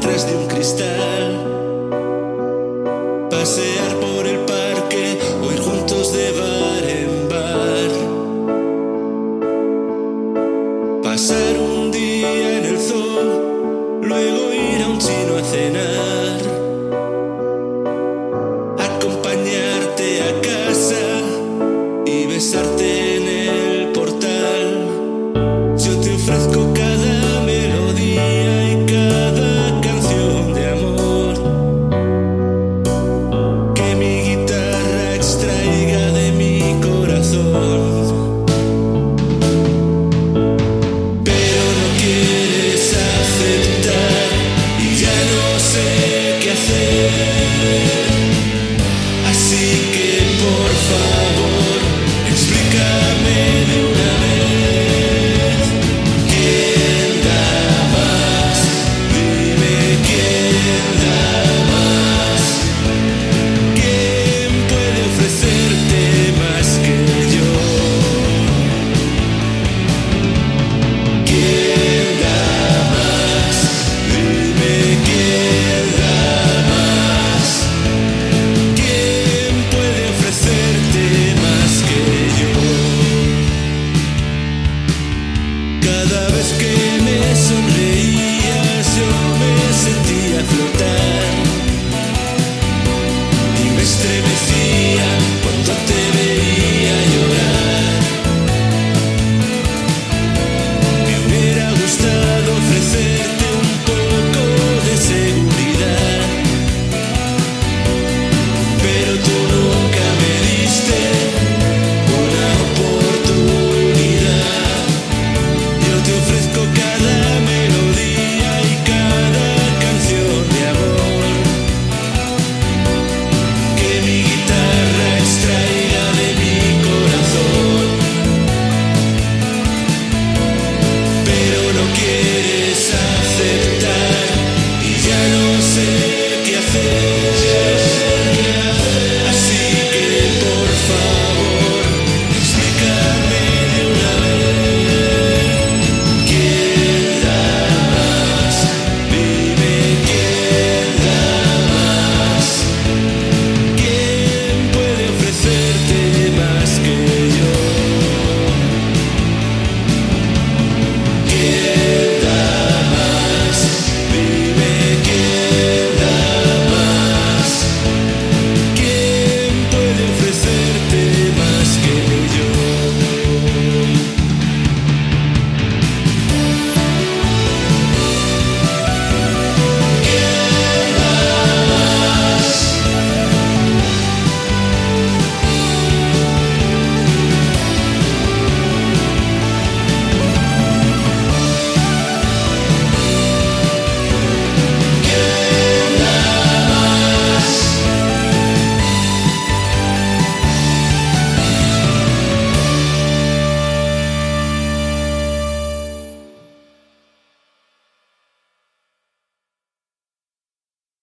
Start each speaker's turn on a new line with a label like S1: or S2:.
S1: detrás de un cristal, pasear